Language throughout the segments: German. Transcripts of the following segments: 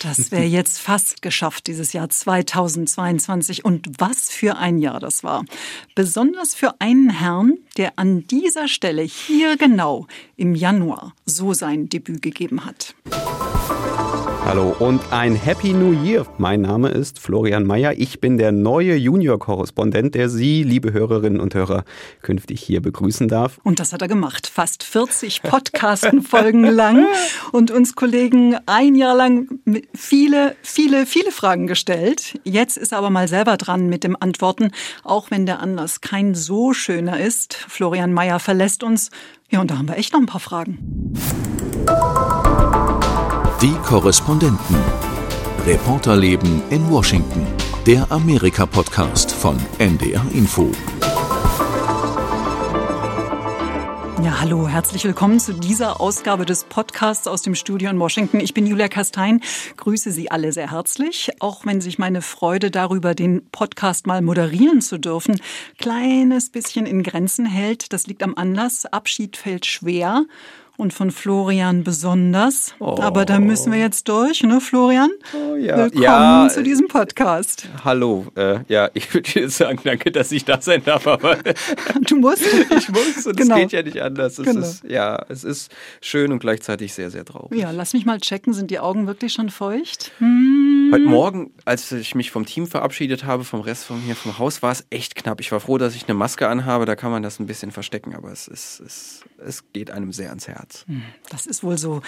Das wäre jetzt fast geschafft, dieses Jahr 2022. Und was für ein Jahr das war. Besonders für einen Herrn, der an dieser Stelle hier genau im Januar so sein Debüt gegeben hat. Hallo und ein Happy New Year. Mein Name ist Florian Mayer. Ich bin der neue Junior-Korrespondent, der Sie, liebe Hörerinnen und Hörer, künftig hier begrüßen darf. Und das hat er gemacht. Fast 40 Podcasten-Folgen lang und uns Kollegen ein Jahr lang viele, viele, viele Fragen gestellt. Jetzt ist er aber mal selber dran mit dem Antworten, auch wenn der Anlass kein so schöner ist. Florian Mayer verlässt uns. Ja, und da haben wir echt noch ein paar Fragen. Die Korrespondenten. Reporterleben in Washington. Der Amerika-Podcast von NDR Info. Ja, hallo, herzlich willkommen zu dieser Ausgabe des Podcasts aus dem Studio in Washington. Ich bin Julia Kastein, grüße Sie alle sehr herzlich, auch wenn sich meine Freude darüber, den Podcast mal moderieren zu dürfen, kleines bisschen in Grenzen hält. Das liegt am Anlass. Abschied fällt schwer und von Florian besonders. Oh. Aber da müssen wir jetzt durch, ne, Florian? Oh, ja. Willkommen ja, zu diesem Podcast. Hallo. Äh, ja, ich würde dir sagen, danke, dass ich da sein darf, aber du musst. ich muss und genau. es geht ja nicht anders. Es genau. ist, ja, es ist schön und gleichzeitig sehr, sehr traurig. Ja, lass mich mal checken. Sind die Augen wirklich schon feucht? Hm. Heute Morgen, als ich mich vom Team verabschiedet habe, vom Rest von hier vom Haus, war es echt knapp. Ich war froh, dass ich eine Maske anhabe. Da kann man das ein bisschen verstecken, aber es, ist, es, es geht einem sehr ans Herz. Hm, das ist wohl so.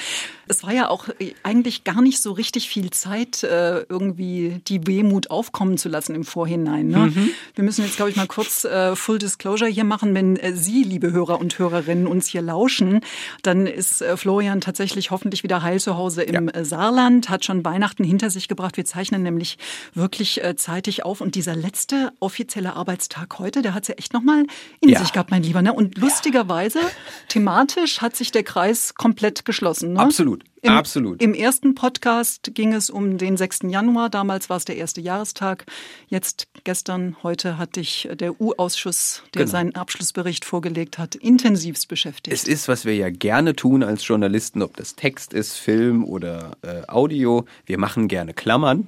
Es war ja auch eigentlich gar nicht so richtig viel Zeit, äh, irgendwie die Wehmut aufkommen zu lassen im Vorhinein. Ne? Mhm. Wir müssen jetzt, glaube ich, mal kurz äh, Full Disclosure hier machen. Wenn äh, Sie, liebe Hörer und Hörerinnen, uns hier lauschen, dann ist Florian tatsächlich hoffentlich wieder heil zu Hause im ja. Saarland, hat schon Weihnachten hinter sich gebracht. Wir zeichnen nämlich wirklich äh, zeitig auf. Und dieser letzte offizielle Arbeitstag heute, der hat es ja echt nochmal in ja. sich gehabt, mein Lieber. Ne? Und lustigerweise, ja. thematisch hat sich der Kreis komplett geschlossen. Ne? Absolut. Im, Absolut. Im ersten Podcast ging es um den 6. Januar. Damals war es der erste Jahrestag. Jetzt, gestern, heute hat dich der U-Ausschuss, der genau. seinen Abschlussbericht vorgelegt hat, intensivst beschäftigt. Es ist, was wir ja gerne tun als Journalisten, ob das Text ist, Film oder äh, Audio. Wir machen gerne Klammern.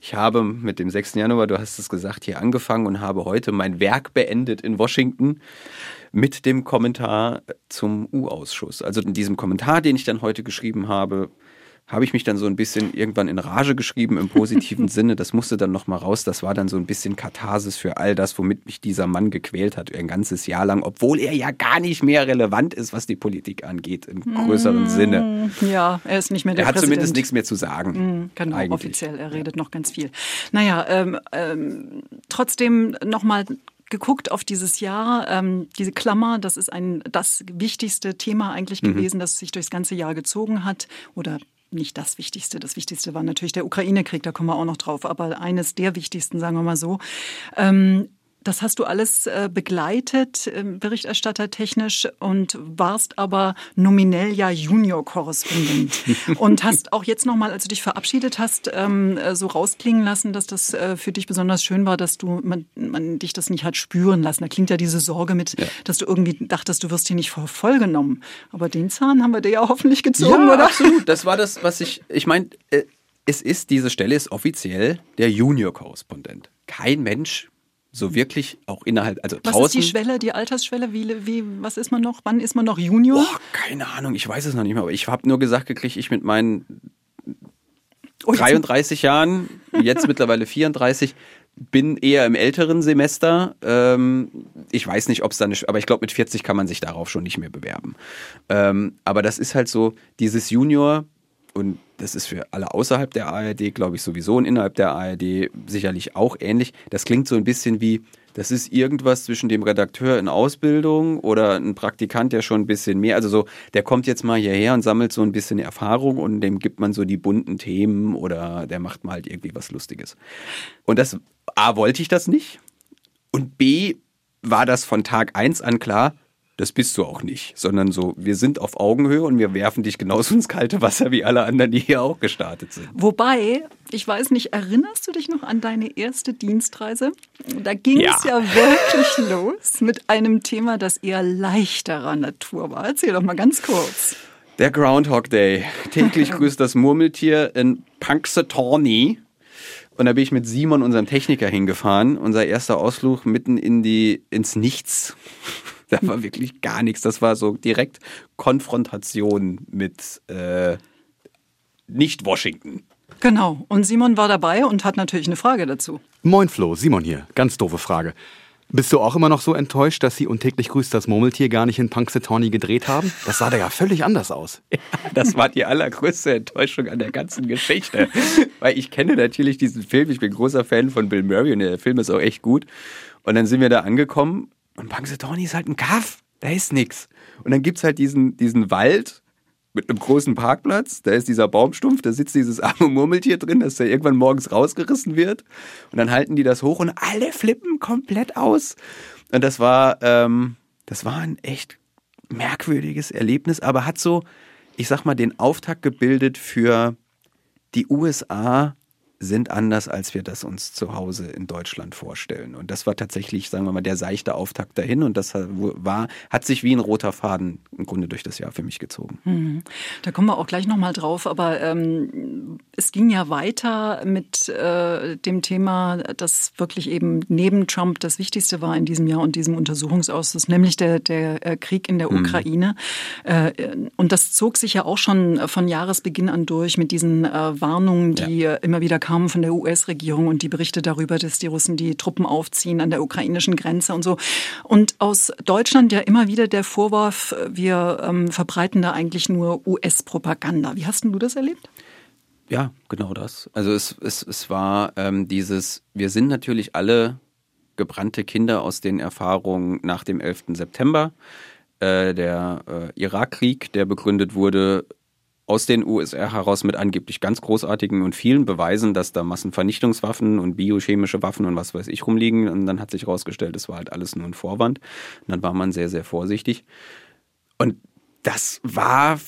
Ich habe mit dem 6. Januar, du hast es gesagt, hier angefangen und habe heute mein Werk beendet in Washington mit dem Kommentar zum U-Ausschuss. Also in diesem Kommentar, den ich dann heute geschrieben habe, habe ich mich dann so ein bisschen irgendwann in Rage geschrieben im positiven Sinne. Das musste dann nochmal raus. Das war dann so ein bisschen Katharsis für all das, womit mich dieser Mann gequält hat, ein ganzes Jahr lang, obwohl er ja gar nicht mehr relevant ist, was die Politik angeht, im größeren mmh, Sinne. Ja, er ist nicht mehr der Er hat Präsident. zumindest nichts mehr zu sagen. Mmh, genau, eigentlich. offiziell. Er redet ja. noch ganz viel. Naja, ähm, ähm, trotzdem nochmal geguckt auf dieses Jahr. Ähm, diese Klammer, das ist ein das wichtigste Thema eigentlich mhm. gewesen, das sich durchs ganze Jahr gezogen hat oder nicht das Wichtigste. Das Wichtigste war natürlich der Ukraine-Krieg, da kommen wir auch noch drauf. Aber eines der wichtigsten, sagen wir mal so. Ähm, das hast du alles äh, begleitet, ähm, berichterstattertechnisch und warst aber nominell ja Junior-Korrespondent. und hast auch jetzt nochmal, als du dich verabschiedet hast, ähm, äh, so rausklingen lassen, dass das äh, für dich besonders schön war, dass du man, man dich das nicht hat spüren lassen. Da klingt ja diese Sorge mit, ja. dass du irgendwie dachtest, du wirst hier nicht vollgenommen. Aber den Zahn haben wir dir ja hoffentlich gezogen, ja, oder? Absolut. Das war das, was ich, ich meine, es ist, diese Stelle ist offiziell der Junior-Korrespondent. Kein Mensch so wirklich auch innerhalb, also was draußen. Was ist die Schwelle, die Altersschwelle? Wie, wie, was ist man noch? Wann ist man noch Junior? Oh, keine Ahnung, ich weiß es noch nicht mehr, aber ich habe nur gesagt gekriegt, ich mit meinen oh, 33 Jahren, jetzt mittlerweile 34, bin eher im älteren Semester. Ähm, ich weiß nicht, ob es dann, aber ich glaube, mit 40 kann man sich darauf schon nicht mehr bewerben. Ähm, aber das ist halt so, dieses Junior und das ist für alle außerhalb der ARD, glaube ich, sowieso und innerhalb der ARD sicherlich auch ähnlich. Das klingt so ein bisschen wie, das ist irgendwas zwischen dem Redakteur in Ausbildung oder ein Praktikant, der schon ein bisschen mehr, also so, der kommt jetzt mal hierher und sammelt so ein bisschen Erfahrung und dem gibt man so die bunten Themen oder der macht mal halt irgendwie was Lustiges. Und das, A, wollte ich das nicht und B, war das von Tag eins an klar, das bist du auch nicht, sondern so, wir sind auf Augenhöhe und wir werfen dich genauso ins kalte Wasser wie alle anderen, die hier auch gestartet sind. Wobei, ich weiß nicht, erinnerst du dich noch an deine erste Dienstreise? Da ging ja. es ja wirklich los mit einem Thema, das eher leichterer Natur war. Erzähl doch mal ganz kurz. Der Groundhog Day. Täglich grüßt das Murmeltier in Punxsutawney. Und da bin ich mit Simon, unserem Techniker, hingefahren. Unser erster Ausflug mitten in die, ins Nichts. Da war wirklich gar nichts. Das war so direkt Konfrontation mit äh, nicht Washington. Genau. Und Simon war dabei und hat natürlich eine Frage dazu. Moin Flo, Simon hier. Ganz doofe Frage. Bist du auch immer noch so enttäuscht, dass sie und täglich grüßt das Murmeltier gar nicht in Punxsutawney gedreht haben? Das sah da ja völlig anders aus. Ja, das war die allergrößte Enttäuschung an der ganzen Geschichte. Weil ich kenne natürlich diesen Film, ich bin großer Fan von Bill Murray und der Film ist auch echt gut. Und dann sind wir da angekommen und Punxsutawney ist halt ein Kaff, da ist nix. Und dann gibt's halt diesen, diesen Wald mit einem großen Parkplatz. Da ist dieser Baumstumpf, da sitzt dieses arme Murmeltier drin, das da irgendwann morgens rausgerissen wird. Und dann halten die das hoch und alle flippen komplett aus. Und das war, ähm, das war ein echt merkwürdiges Erlebnis, aber hat so, ich sag mal, den Auftakt gebildet für die USA sind anders, als wir das uns zu Hause in Deutschland vorstellen. Und das war tatsächlich, sagen wir mal, der seichte Auftakt dahin. Und das war, hat sich wie ein roter Faden im Grunde durch das Jahr für mich gezogen. Mhm. Da kommen wir auch gleich nochmal drauf. Aber ähm, es ging ja weiter mit äh, dem Thema, das wirklich eben neben Trump das Wichtigste war in diesem Jahr und diesem Untersuchungsausschuss, nämlich der, der äh, Krieg in der mhm. Ukraine. Äh, und das zog sich ja auch schon von Jahresbeginn an durch mit diesen äh, Warnungen, die ja. immer wieder kamen von der US-Regierung und die Berichte darüber, dass die Russen die Truppen aufziehen an der ukrainischen Grenze und so. Und aus Deutschland ja immer wieder der Vorwurf, wir ähm, verbreiten da eigentlich nur US-Propaganda. Wie hast du das erlebt? Ja, genau das. Also es, es, es war ähm, dieses, wir sind natürlich alle gebrannte Kinder aus den Erfahrungen nach dem 11. September. Äh, der äh, Irakkrieg, der begründet wurde aus den USA heraus mit angeblich ganz großartigen und vielen Beweisen, dass da Massenvernichtungswaffen und biochemische Waffen und was weiß ich rumliegen. Und dann hat sich herausgestellt, das war halt alles nur ein Vorwand. Und dann war man sehr, sehr vorsichtig. Und das war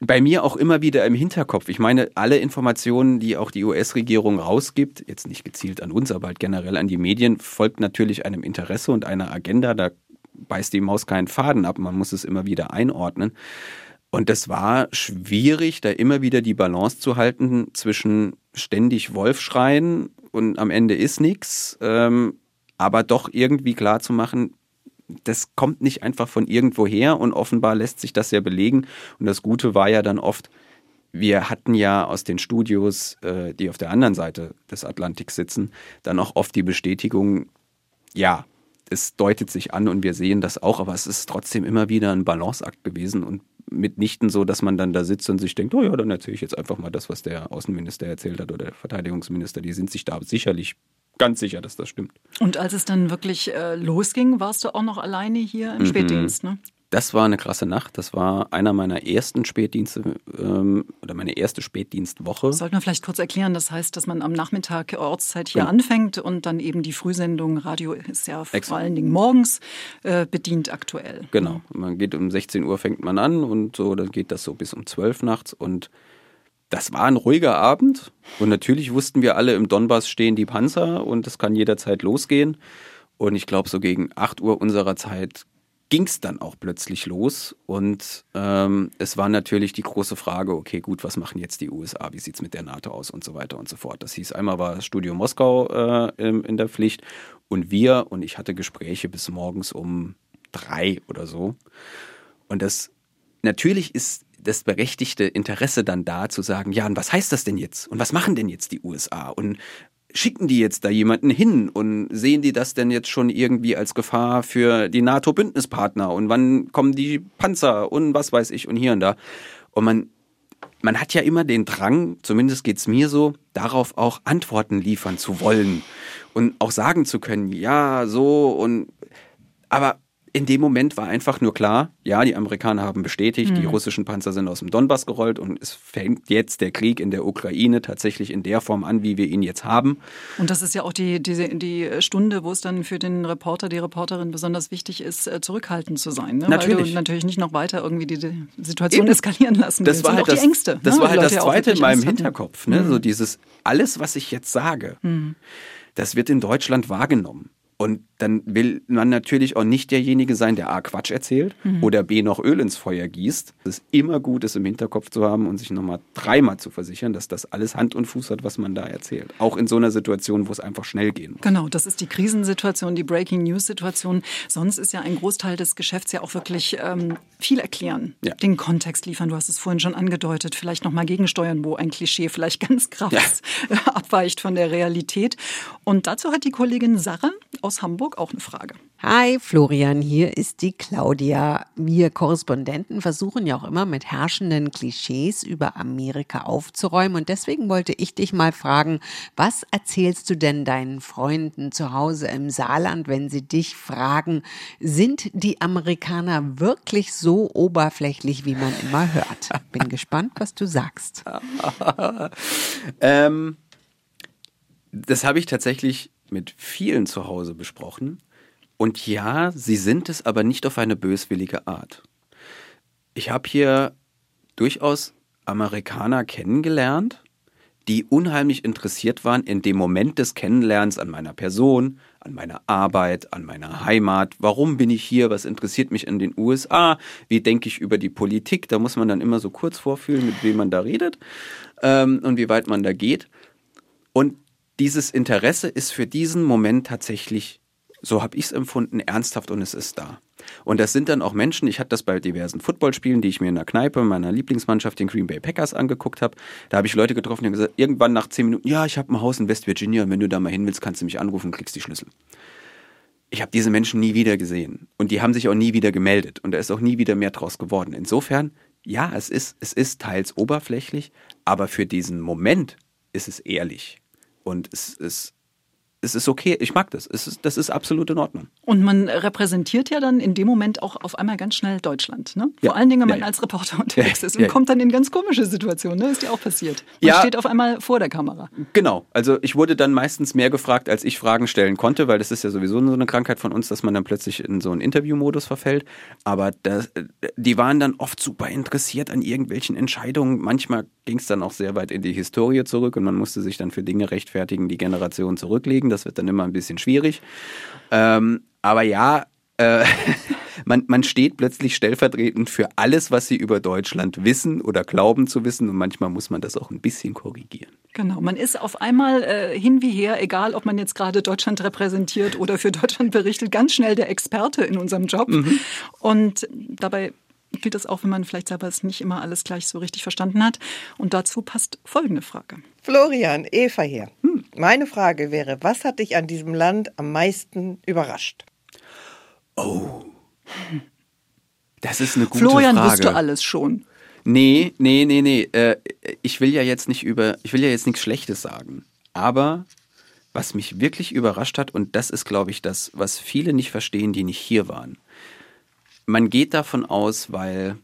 bei mir auch immer wieder im Hinterkopf. Ich meine, alle Informationen, die auch die US-Regierung rausgibt, jetzt nicht gezielt an uns, aber halt generell an die Medien, folgt natürlich einem Interesse und einer Agenda. Da beißt die Maus keinen Faden ab. Man muss es immer wieder einordnen. Und das war schwierig, da immer wieder die Balance zu halten zwischen ständig Wolf schreien und am Ende ist nichts, ähm, aber doch irgendwie klar zu machen, das kommt nicht einfach von irgendwo her und offenbar lässt sich das ja belegen. Und das Gute war ja dann oft, wir hatten ja aus den Studios, äh, die auf der anderen Seite des Atlantiks sitzen, dann auch oft die Bestätigung, ja, es deutet sich an und wir sehen das auch, aber es ist trotzdem immer wieder ein Balanceakt gewesen und mitnichten so, dass man dann da sitzt und sich denkt, oh ja, dann erzähle ich jetzt einfach mal das, was der Außenminister erzählt hat oder der Verteidigungsminister. Die sind sich da sicherlich ganz sicher, dass das stimmt. Und als es dann wirklich äh, losging, warst du auch noch alleine hier im mhm. Spätdienst, ne? Das war eine krasse Nacht. Das war einer meiner ersten Spätdienste ähm, oder meine erste Spätdienstwoche. Sollten wir vielleicht kurz erklären, das heißt, dass man am Nachmittag Ortszeit hier ja. anfängt und dann eben die Frühsendung, Radio ist ja Exakt. vor allen Dingen morgens, äh, bedient aktuell. Genau. Man geht um 16 Uhr fängt man an und so, dann geht das so bis um 12 nachts und das war ein ruhiger Abend und natürlich wussten wir alle, im Donbass stehen die Panzer und es kann jederzeit losgehen. Und ich glaube, so gegen 8 Uhr unserer Zeit ging es dann auch plötzlich los. Und ähm, es war natürlich die große Frage, okay, gut, was machen jetzt die USA? Wie sieht es mit der NATO aus und so weiter und so fort. Das hieß, einmal war Studio Moskau äh, in der Pflicht und wir, und ich hatte Gespräche bis morgens um drei oder so. Und das natürlich ist das berechtigte Interesse dann da zu sagen, ja, und was heißt das denn jetzt? Und was machen denn jetzt die USA? Und schicken die jetzt da jemanden hin und sehen die das denn jetzt schon irgendwie als Gefahr für die NATO-Bündnispartner und wann kommen die Panzer und was weiß ich und hier und da. Und man, man hat ja immer den Drang, zumindest geht's mir so, darauf auch Antworten liefern zu wollen und auch sagen zu können, ja, so und aber in dem Moment war einfach nur klar, ja, die Amerikaner haben bestätigt, mhm. die russischen Panzer sind aus dem Donbass gerollt und es fängt jetzt der Krieg in der Ukraine tatsächlich in der Form an, wie wir ihn jetzt haben. Und das ist ja auch die, die, die Stunde, wo es dann für den Reporter, die Reporterin besonders wichtig ist, äh, zurückhaltend zu sein. Ne? Natürlich. Weil du natürlich nicht noch weiter irgendwie die Situation Eben. eskalieren lassen Das war halt das, die Ängste. Das ne? war halt das Zweite in meinem Hinterkopf. Ne? Mhm. So dieses, alles, was ich jetzt sage, mhm. das wird in Deutschland wahrgenommen. Und dann will man natürlich auch nicht derjenige sein, der A Quatsch erzählt mhm. oder B noch Öl ins Feuer gießt. Es ist immer gut, es im Hinterkopf zu haben und sich nochmal dreimal zu versichern, dass das alles Hand und Fuß hat, was man da erzählt. Auch in so einer Situation, wo es einfach schnell gehen muss. Genau, das ist die Krisensituation, die Breaking News Situation. Sonst ist ja ein Großteil des Geschäfts ja auch wirklich ähm, viel erklären, ja. den Kontext liefern. Du hast es vorhin schon angedeutet, vielleicht nochmal gegensteuern, wo ein Klischee vielleicht ganz krass ja. abweicht von der Realität. Und dazu hat die Kollegin Sarah aus Hamburg auch eine Frage. Hi Florian, hier ist die Claudia. Wir Korrespondenten versuchen ja auch immer mit herrschenden Klischees über Amerika aufzuräumen und deswegen wollte ich dich mal fragen, was erzählst du denn deinen Freunden zu Hause im Saarland, wenn sie dich fragen, sind die Amerikaner wirklich so oberflächlich, wie man immer hört? Bin gespannt, was du sagst. ähm, das habe ich tatsächlich mit vielen zu Hause besprochen und ja, sie sind es, aber nicht auf eine böswillige Art. Ich habe hier durchaus Amerikaner kennengelernt, die unheimlich interessiert waren in dem Moment des Kennenlernens an meiner Person, an meiner Arbeit, an meiner Heimat. Warum bin ich hier? Was interessiert mich in den USA? Wie denke ich über die Politik? Da muss man dann immer so kurz vorfühlen, mit wem man da redet ähm, und wie weit man da geht. Und dieses Interesse ist für diesen Moment tatsächlich so habe ich es empfunden, ernsthaft und es ist da. Und das sind dann auch Menschen, ich hatte das bei diversen Footballspielen, die ich mir in der Kneipe meiner Lieblingsmannschaft, den Green Bay Packers, angeguckt habe. Da habe ich Leute getroffen, die haben gesagt, irgendwann nach zehn Minuten, ja, ich habe ein Haus in West Virginia wenn du da mal hin willst, kannst du mich anrufen kriegst die Schlüssel. Ich habe diese Menschen nie wieder gesehen und die haben sich auch nie wieder gemeldet und da ist auch nie wieder mehr draus geworden. Insofern, ja, es ist, es ist teils oberflächlich, aber für diesen Moment ist es ehrlich und es ist es ist okay, ich mag das. Ist, das ist absolut in Ordnung. Und man repräsentiert ja dann in dem Moment auch auf einmal ganz schnell Deutschland. Ne? Vor ja. allen Dingen, wenn man ja, als Reporter unterwegs ist und kommt dann in ganz komische Situationen. Ne? Ist dir auch passiert. Man steht auf einmal vor der Kamera. Genau. Also ich wurde dann meistens mehr gefragt, als ich Fragen stellen konnte, weil das ist ja sowieso so eine Krankheit von uns, dass man dann plötzlich in so einen Interviewmodus verfällt. Aber das, die waren dann oft super interessiert an irgendwelchen Entscheidungen. Manchmal ging es dann auch sehr weit in die Historie zurück und man musste sich dann für Dinge rechtfertigen, die Generationen zurücklegen. Das wird dann immer ein bisschen schwierig. Ähm, aber ja, äh, man, man steht plötzlich stellvertretend für alles, was sie über Deutschland wissen oder glauben zu wissen. Und manchmal muss man das auch ein bisschen korrigieren. Genau, man ist auf einmal äh, hin wie her, egal ob man jetzt gerade Deutschland repräsentiert oder für Deutschland berichtet, ganz schnell der Experte in unserem Job. Mhm. Und dabei gilt das auch, wenn man vielleicht selber es nicht immer alles gleich so richtig verstanden hat. Und dazu passt folgende Frage. Florian, Eva hier. Hm. Meine Frage wäre, was hat dich an diesem Land am meisten überrascht? Oh. Das ist eine gute Florian, Frage. Florian, wusste alles schon. Nee, nee, nee, nee. Äh, ich will ja jetzt nicht über, ich will ja jetzt nichts Schlechtes sagen. Aber was mich wirklich überrascht hat, und das ist, glaube ich, das, was viele nicht verstehen, die nicht hier waren man geht davon aus, weil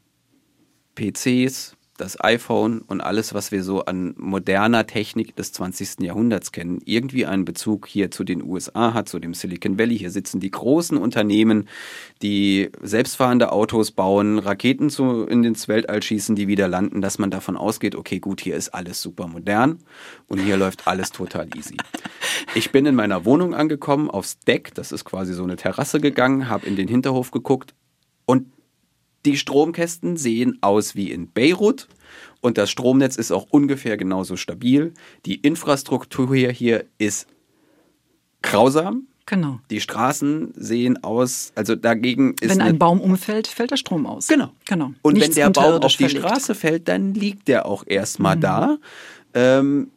PCs, das iPhone und alles, was wir so an moderner Technik des 20. Jahrhunderts kennen, irgendwie einen Bezug hier zu den USA hat, zu dem Silicon Valley. Hier sitzen die großen Unternehmen, die selbstfahrende Autos bauen, Raketen zu, in ins Weltall schießen, die wieder landen, dass man davon ausgeht, okay, gut, hier ist alles super modern und hier läuft alles total easy. Ich bin in meiner Wohnung angekommen, aufs Deck, das ist quasi so eine Terrasse gegangen, habe in den Hinterhof geguckt, und die Stromkästen sehen aus wie in Beirut und das Stromnetz ist auch ungefähr genauso stabil. Die Infrastruktur hier ist grausam. Genau. Die Straßen sehen aus, also dagegen ist. Wenn ein Baum umfällt, fällt der Strom aus. Genau. genau. Und Nichts wenn der Baum auf die verlegt. Straße fällt, dann liegt der auch erstmal mhm. da. Ähm,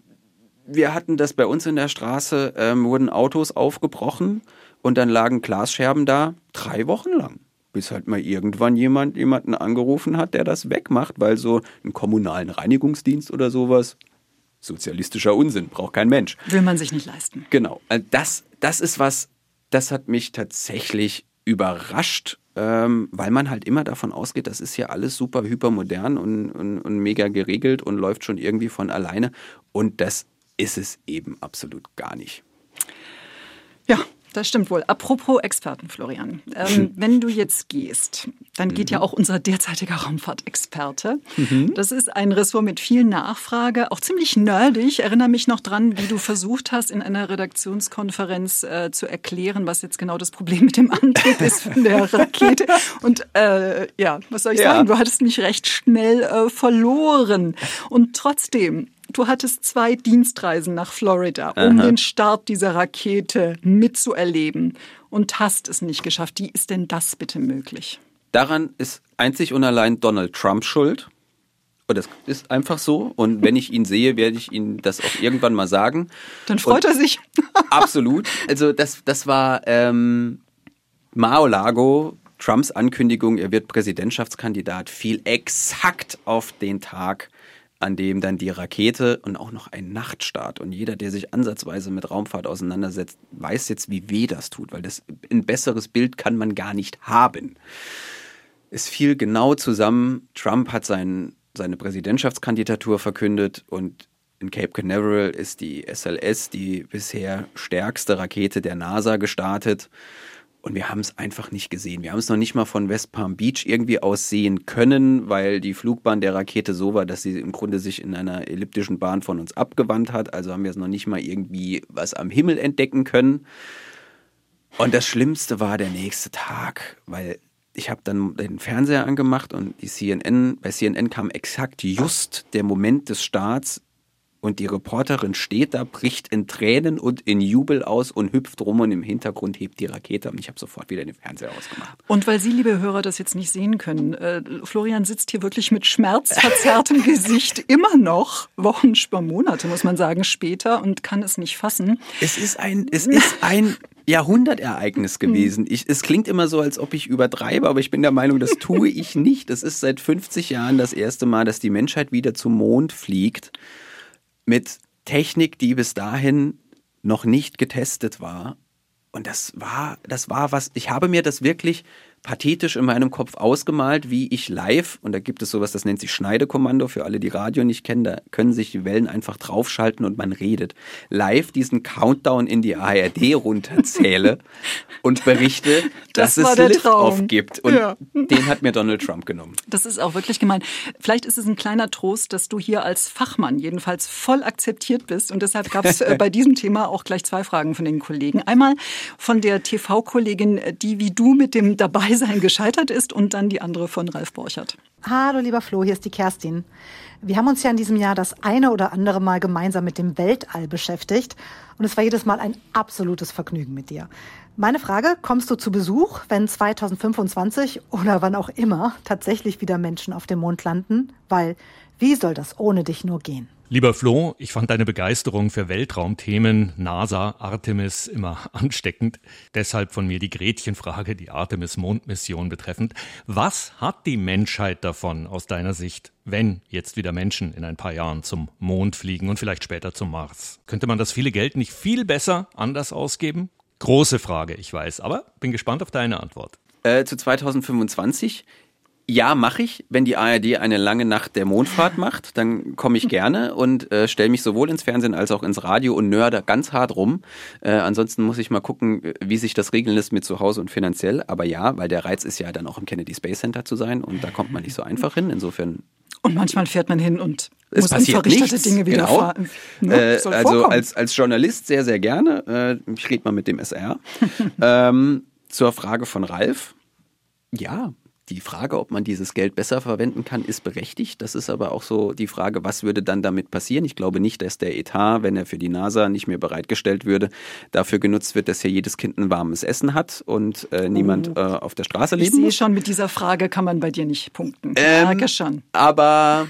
wir hatten das bei uns in der Straße, ähm, wurden Autos aufgebrochen und dann lagen Glasscherben da drei Wochen lang bis halt mal irgendwann jemand jemanden angerufen hat, der das wegmacht, weil so einen kommunalen Reinigungsdienst oder sowas, sozialistischer Unsinn, braucht kein Mensch. Will man sich nicht leisten. Genau. Äh, das, das ist was, das hat mich tatsächlich überrascht, ähm, weil man halt immer davon ausgeht, das ist ja alles super hypermodern und, und, und mega geregelt und läuft schon irgendwie von alleine. Und das ist es eben absolut gar nicht. Ja, Das stimmt wohl. Apropos Experten, Florian. Ähm, wenn du jetzt gehst, dann geht ja auch unser derzeitiger Raumfahrtexperte. Das ist ein Ressort mit viel Nachfrage, auch ziemlich nerdig. Ich erinnere mich noch dran, wie du versucht hast, in einer Redaktionskonferenz äh, zu erklären, was jetzt genau das Problem mit dem Antrieb ist von der Rakete. Und äh, ja, was soll ich Ja. sagen? Du hattest mich recht schnell äh, verloren. Und trotzdem, du hattest zwei Dienstreisen nach Florida, um den Start dieser Rakete mitzuerleben und hast es nicht geschafft. Wie ist denn das bitte möglich? Daran ist einzig und allein Donald Trump schuld. Und das ist einfach so. Und wenn ich ihn sehe, werde ich ihm das auch irgendwann mal sagen. Dann freut Und er sich. Absolut. Also das, das war ähm, Mar-a-Lago, Trumps Ankündigung, er wird Präsidentschaftskandidat, fiel exakt auf den Tag, an dem dann die Rakete und auch noch ein Nachtstart. Und jeder, der sich ansatzweise mit Raumfahrt auseinandersetzt, weiß jetzt, wie weh das tut, weil das ein besseres Bild kann man gar nicht haben. Es fiel genau zusammen. Trump hat sein, seine Präsidentschaftskandidatur verkündet und in Cape Canaveral ist die SLS, die bisher stärkste Rakete der NASA, gestartet. Und wir haben es einfach nicht gesehen. Wir haben es noch nicht mal von West Palm Beach irgendwie aus sehen können, weil die Flugbahn der Rakete so war, dass sie im Grunde sich in einer elliptischen Bahn von uns abgewandt hat. Also haben wir es noch nicht mal irgendwie was am Himmel entdecken können. Und das Schlimmste war der nächste Tag, weil ich habe dann den Fernseher angemacht und die CNN, bei CNN kam exakt just der Moment des Starts und die Reporterin steht da, bricht in Tränen und in Jubel aus und hüpft rum und im Hintergrund hebt die Rakete und ich habe sofort wieder den Fernseher ausgemacht. Und weil Sie, liebe Hörer, das jetzt nicht sehen können, äh, Florian sitzt hier wirklich mit schmerzverzerrtem Gesicht immer noch, Wochen, Monate, muss man sagen, später und kann es nicht fassen. Es ist ein, es ist ein Jahrhundertereignis gewesen. Ich, es klingt immer so, als ob ich übertreibe, aber ich bin der Meinung, das tue ich nicht. Es ist seit 50 Jahren das erste Mal, dass die Menschheit wieder zum Mond fliegt mit Technik, die bis dahin noch nicht getestet war. Und das war, das war was, ich habe mir das wirklich pathetisch in meinem Kopf ausgemalt, wie ich live, und da gibt es sowas, das nennt sich Schneidekommando, für alle, die Radio nicht kennen, da können sich die Wellen einfach draufschalten und man redet. Live diesen Countdown in die ARD runterzähle und berichte, Das dass es Lift-Off gibt. Und Ja. den hat mir Donald Trump genommen. Das ist auch wirklich gemein. Vielleicht ist es ein kleiner Trost, dass du hier als Fachmann jedenfalls voll akzeptiert bist. Und deshalb gab es bei diesem Thema auch gleich zwei Fragen von den Kollegen. Einmal von der TV-Kollegin, die wie du mit dem Dabeisein gescheitert ist und dann die andere von Ralf Borchert. Hallo lieber Flo, hier ist die Kerstin. Wir haben uns ja in diesem Jahr das eine oder andere Mal gemeinsam mit dem Weltall beschäftigt und es war jedes Mal ein absolutes Vergnügen mit dir. Meine Frage, kommst du zu Besuch, wenn 2025 oder wann auch immer tatsächlich wieder Menschen auf dem Mond landen? Weil wie soll das ohne dich nur gehen? Lieber Flo, ich fand deine Begeisterung für Weltraumthemen, NASA, Artemis immer ansteckend. Deshalb von mir die Gretchenfrage, die Artemis-Mondmission betreffend. Was hat die Menschheit davon aus deiner Sicht, wenn jetzt wieder Menschen in ein paar Jahren zum Mond fliegen und vielleicht später zum Mars? Könnte man das viele Geld nicht viel besser anders ausgeben? Große Frage, ich weiß, aber bin gespannt auf deine Antwort. Äh, zu 2025. Ja, mache ich. Wenn die ARD eine lange Nacht der Mondfahrt macht, dann komme ich gerne und äh, stelle mich sowohl ins Fernsehen als auch ins Radio und nörde ganz hart rum. Äh, ansonsten muss ich mal gucken, wie sich das regeln lässt mit zu Hause und finanziell. Aber ja, weil der Reiz ist ja dann auch im Kennedy Space Center zu sein und da kommt man nicht so einfach hin. Insofern Und manchmal fährt man hin und es muss passiert unverrichtete nichts. Dinge genau. widerfahren. Ne? Äh, also vorkommen. als, als Journalist sehr, sehr gerne. Äh, ich rede mal mit dem SR. ähm, zur Frage von Ralf. Ja, die Frage, ob man dieses Geld besser verwenden kann, ist berechtigt. Das ist aber auch so die Frage, was würde dann damit passieren? Ich glaube nicht, dass der Etat, wenn er für die NASA nicht mehr bereitgestellt würde, dafür genutzt wird, dass hier jedes Kind ein warmes Essen hat und äh, niemand äh, auf der Straße Oh. ich sehe schon, mit dieser Frage kann man bei dir nicht punkten. Ähm, Merke schon. Aber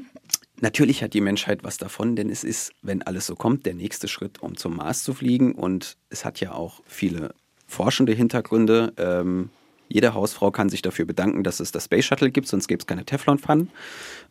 natürlich hat die Menschheit was davon, denn es ist, wenn alles so kommt, der nächste Schritt, um zum Mars zu fliegen. Und es hat ja auch viele forschende Hintergründe. Ähm, jede Hausfrau kann sich dafür bedanken, dass es das Space Shuttle gibt, sonst gäbe es keine Teflonpfannen.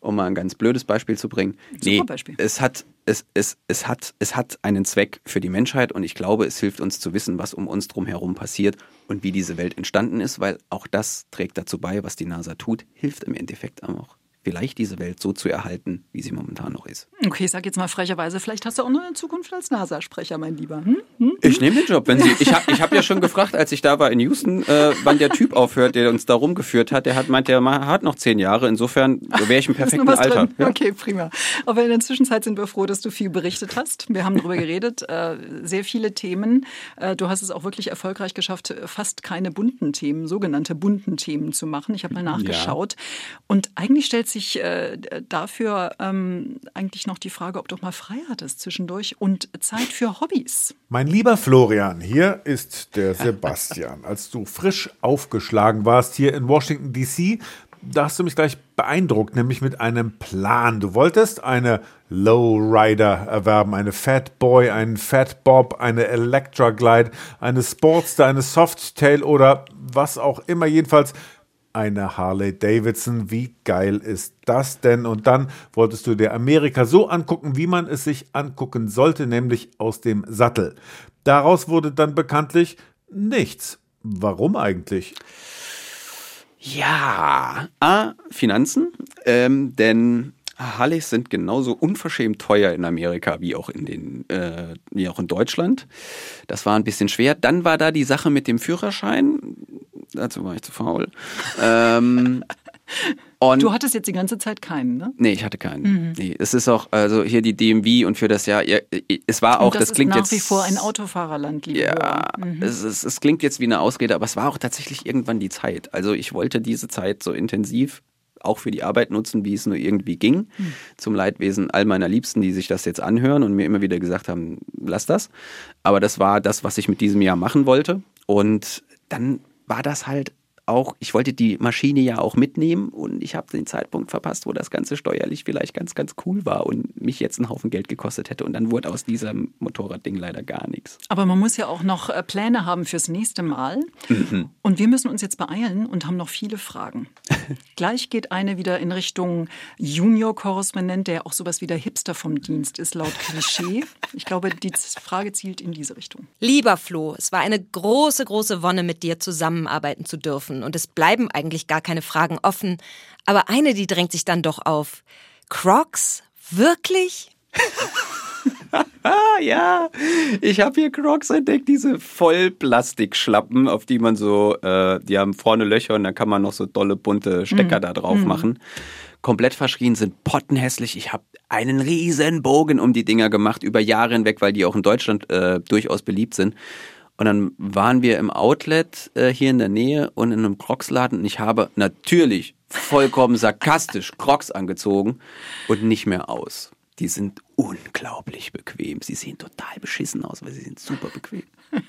Um mal ein ganz blödes Beispiel zu bringen. Super Beispiel. Es hat, es, es, es, hat, es hat einen Zweck für die Menschheit und ich glaube, es hilft uns zu wissen, was um uns drum herum passiert und wie diese Welt entstanden ist, weil auch das trägt dazu bei, was die NASA tut, hilft im Endeffekt auch vielleicht diese Welt so zu erhalten, wie sie momentan noch ist. Okay, ich sag jetzt mal frecherweise, vielleicht hast du auch noch eine Zukunft als NASA-Sprecher, mein Lieber. Hm? Hm? Ich nehme den Job. Wenn Sie, ich habe ich hab ja schon gefragt, als ich da war in Houston, äh, wann der Typ aufhört, der uns da rumgeführt hat. Der hat meint, der hat noch zehn Jahre. Insofern wäre ich im perfekten Alter. Ja. Okay, prima. Aber in der Zwischenzeit sind wir froh, dass du viel berichtet hast. Wir haben darüber geredet, äh, sehr viele Themen. Äh, du hast es auch wirklich erfolgreich geschafft, fast keine bunten Themen, sogenannte bunten Themen zu machen. Ich habe mal nachgeschaut. Ja. Und eigentlich stellt sich äh, dafür ähm, eigentlich noch die Frage, ob du mal frei hattest zwischendurch und Zeit für Hobbys. Mein lieber Florian, hier ist der Sebastian. Als du frisch aufgeschlagen warst hier in Washington, D.C., da hast du mich gleich beeindruckt, nämlich mit einem Plan. Du wolltest eine Lowrider erwerben, eine Fat Boy, einen Fat Bob, eine Electra Glide, eine Sportster, eine Softail oder was auch immer. Jedenfalls eine Harley Davidson. Wie geil ist das denn? Und dann wolltest du dir Amerika so angucken, wie man es sich angucken sollte, nämlich aus dem Sattel. Daraus wurde dann bekanntlich nichts. Warum eigentlich? Ja, A, Finanzen, ähm, denn Harleys sind genauso unverschämt teuer in Amerika wie auch in den, äh, wie auch in Deutschland. Das war ein bisschen schwer. Dann war da die Sache mit dem Führerschein. Dazu war ich zu faul. ähm, und du hattest jetzt die ganze Zeit keinen, ne? Nee, ich hatte keinen. Mhm. Nee, es ist auch, also hier die DMV und für das Jahr, es war auch, das, das klingt nach jetzt. nach wie vor ein Autofahrerland, liebe Ja, mhm. es, es, es klingt jetzt wie eine Ausrede, aber es war auch tatsächlich irgendwann die Zeit. Also ich wollte diese Zeit so intensiv auch für die Arbeit nutzen, wie es nur irgendwie ging. Mhm. Zum Leidwesen all meiner Liebsten, die sich das jetzt anhören und mir immer wieder gesagt haben, lass das. Aber das war das, was ich mit diesem Jahr machen wollte. Und dann war das halt auch, ich wollte die Maschine ja auch mitnehmen und ich habe den Zeitpunkt verpasst, wo das Ganze steuerlich vielleicht ganz, ganz cool war und mich jetzt einen Haufen Geld gekostet hätte. Und dann wurde aus diesem Motorradding leider gar nichts. Aber man muss ja auch noch äh, Pläne haben fürs nächste Mal. Mhm. Und wir müssen uns jetzt beeilen und haben noch viele Fragen. Gleich geht eine wieder in Richtung Junior-Korrespondent, der auch sowas wie der Hipster vom Dienst ist, laut Klischee. Ich glaube, die Frage zielt in diese Richtung. Lieber Flo, es war eine große, große Wonne, mit dir zusammenarbeiten zu dürfen und es bleiben eigentlich gar keine Fragen offen. Aber eine, die drängt sich dann doch auf. Crocs? Wirklich? ja, ich habe hier Crocs entdeckt, diese Vollplastikschlappen, auf die man so, äh, die haben vorne Löcher und dann kann man noch so dolle bunte Stecker mm. da drauf mm. machen. Komplett verschrien, sind pottenhässlich. Ich habe einen riesen Bogen um die Dinger gemacht, über Jahre hinweg, weil die auch in Deutschland äh, durchaus beliebt sind. Und dann waren wir im Outlet äh, hier in der Nähe und in einem Crocs-Laden und ich habe natürlich vollkommen sarkastisch Crocs angezogen und nicht mehr aus. Die sind unglaublich bequem. Sie sehen total beschissen aus, weil sie sind super bequem.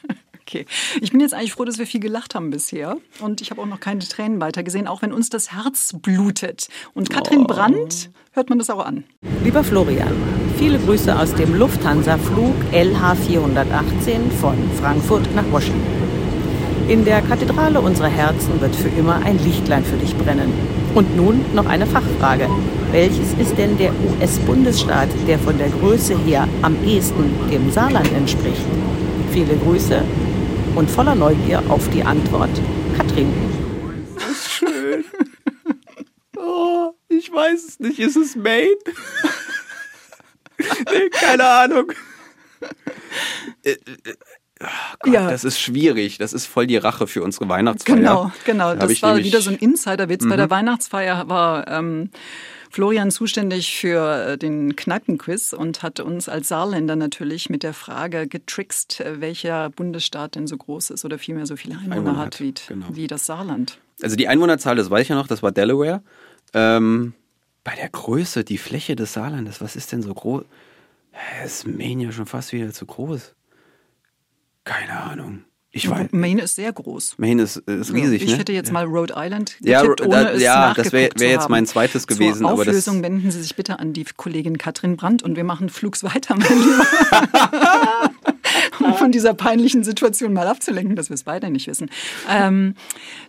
Okay. Ich bin jetzt eigentlich froh, dass wir viel gelacht haben bisher. Und ich habe auch noch keine Tränen weitergesehen, auch wenn uns das Herz blutet. Und Katrin oh. Brandt hört man das auch an. Lieber Florian, viele Grüße aus dem Lufthansa-Flug LH418 von Frankfurt nach Washington. In der Kathedrale unserer Herzen wird für immer ein Lichtlein für dich brennen. Und nun noch eine Fachfrage. Welches ist denn der US-Bundesstaat, der von der Größe her am ehesten dem Saarland entspricht? Viele Grüße, und voller Neugier auf die Antwort Katrin. Das ist schön. Oh, ich weiß es nicht. Ist es Maine? nee, keine Ahnung. Äh, äh, oh Gott, ja. Das ist schwierig. Das ist voll die Rache für unsere Weihnachtsfeier. Genau, genau. Da das war wieder so ein Insiderwitz. Mhm. Bei der mhm. Weihnachtsfeier war ähm, Florian zuständig für äh, den Kneipenquiz und hat uns als Saarländer natürlich mit der Frage getrickst, welcher Bundesstaat denn so groß ist oder vielmehr so viele Einwohner, Einwohner hat, wie, genau. wie, das Saarland. Also die Einwohnerzahl, das weiß ich ja noch, das war Delaware. Ähm, bei der Größe, die Fläche des Saarlandes, was ist denn so groß? Ist Maine ja schon fast wieder zu groß. Keine Ahnung. Ich weiß. Maine ist sehr groß. Maine ist, ist riesig. Ich ne? hätte jetzt mal Rhode Island getippt, ja, ohne da, es Ja, das wäre wär jetzt mein zweites gewesen. Zur Auflösung aber wenden Sie sich bitte an die Kollegin Katrin Brandt und wir machen Flugs weiter, mein Lieber. um von dieser peinlichen Situation mal abzulenken, dass wir es beide nicht wissen. Ähm,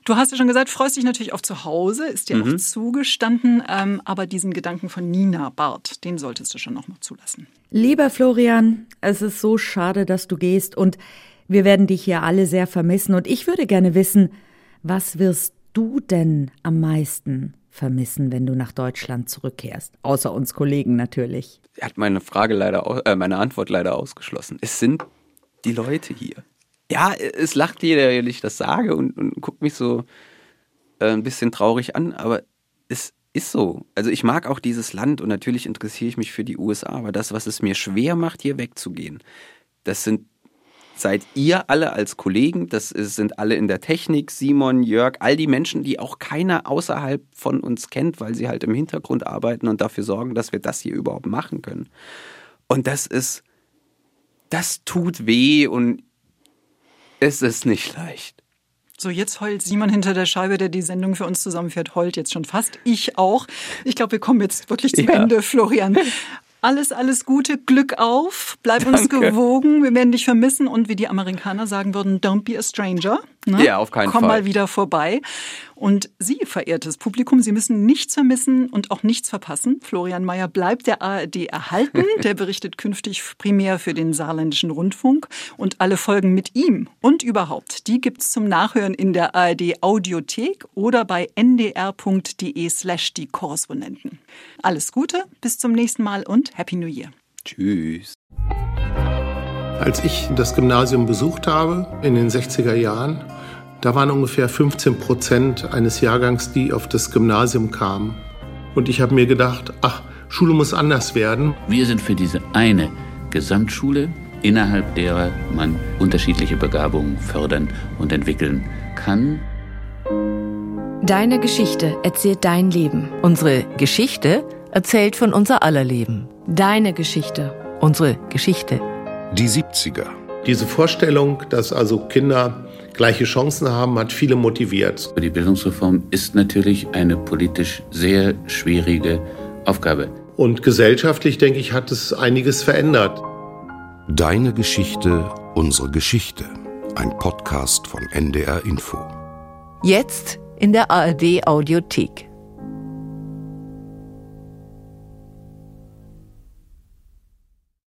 du hast ja schon gesagt, freust dich natürlich auf zu Hause, ist dir mhm. auch zugestanden, ähm, aber diesen Gedanken von Nina Barth, den solltest du schon noch mal zulassen. Lieber Florian, es ist so schade, dass du gehst und wir werden dich hier alle sehr vermissen und ich würde gerne wissen, was wirst du denn am meisten vermissen, wenn du nach Deutschland zurückkehrst? Außer uns Kollegen natürlich. Er hat meine Frage leider, äh, meine Antwort leider ausgeschlossen. Es sind die Leute hier. Ja, es lacht jeder, wenn ich das sage und, und guckt mich so äh, ein bisschen traurig an, aber es ist so. Also ich mag auch dieses Land und natürlich interessiere ich mich für die USA, aber das, was es mir schwer macht, hier wegzugehen, das sind seid ihr alle als Kollegen, das sind alle in der Technik, Simon, Jörg, all die Menschen, die auch keiner außerhalb von uns kennt, weil sie halt im Hintergrund arbeiten und dafür sorgen, dass wir das hier überhaupt machen können. Und das ist, das tut weh und es ist nicht leicht. So, jetzt heult Simon hinter der Scheibe, der die Sendung für uns zusammenfährt, heult jetzt schon fast. Ich auch. Ich glaube, wir kommen jetzt wirklich zum ja. Ende, Florian. Alles, alles Gute, Glück auf, bleib Danke. uns gewogen, wir werden dich vermissen und wie die Amerikaner sagen würden, don't be a stranger. Ne? Ja, auf keinen Komm Fall. Komm mal wieder vorbei. Und Sie, verehrtes Publikum, Sie müssen nichts vermissen und auch nichts verpassen. Florian Mayer bleibt der ARD erhalten. Der berichtet künftig primär für den saarländischen Rundfunk. Und alle Folgen mit ihm und überhaupt, die gibt's zum Nachhören in der ARD Audiothek oder bei ndr.de slash die Korrespondenten. Alles Gute, bis zum nächsten Mal und Happy New Year. Tschüss. Als ich das Gymnasium besucht habe in den 60er Jahren, da waren ungefähr 15 Prozent eines Jahrgangs, die auf das Gymnasium kamen. Und ich habe mir gedacht, ach, Schule muss anders werden. Wir sind für diese eine Gesamtschule, innerhalb derer man unterschiedliche Begabungen fördern und entwickeln kann. Deine Geschichte erzählt dein Leben. Unsere Geschichte erzählt von unser aller Leben. Deine Geschichte. Unsere Geschichte. Die 70er. Diese Vorstellung, dass also Kinder gleiche Chancen haben, hat viele motiviert. Die Bildungsreform ist natürlich eine politisch sehr schwierige Aufgabe. Und gesellschaftlich, denke ich, hat es einiges verändert. Deine Geschichte, unsere Geschichte. Ein Podcast von NDR Info. Jetzt in der ARD Audiothek.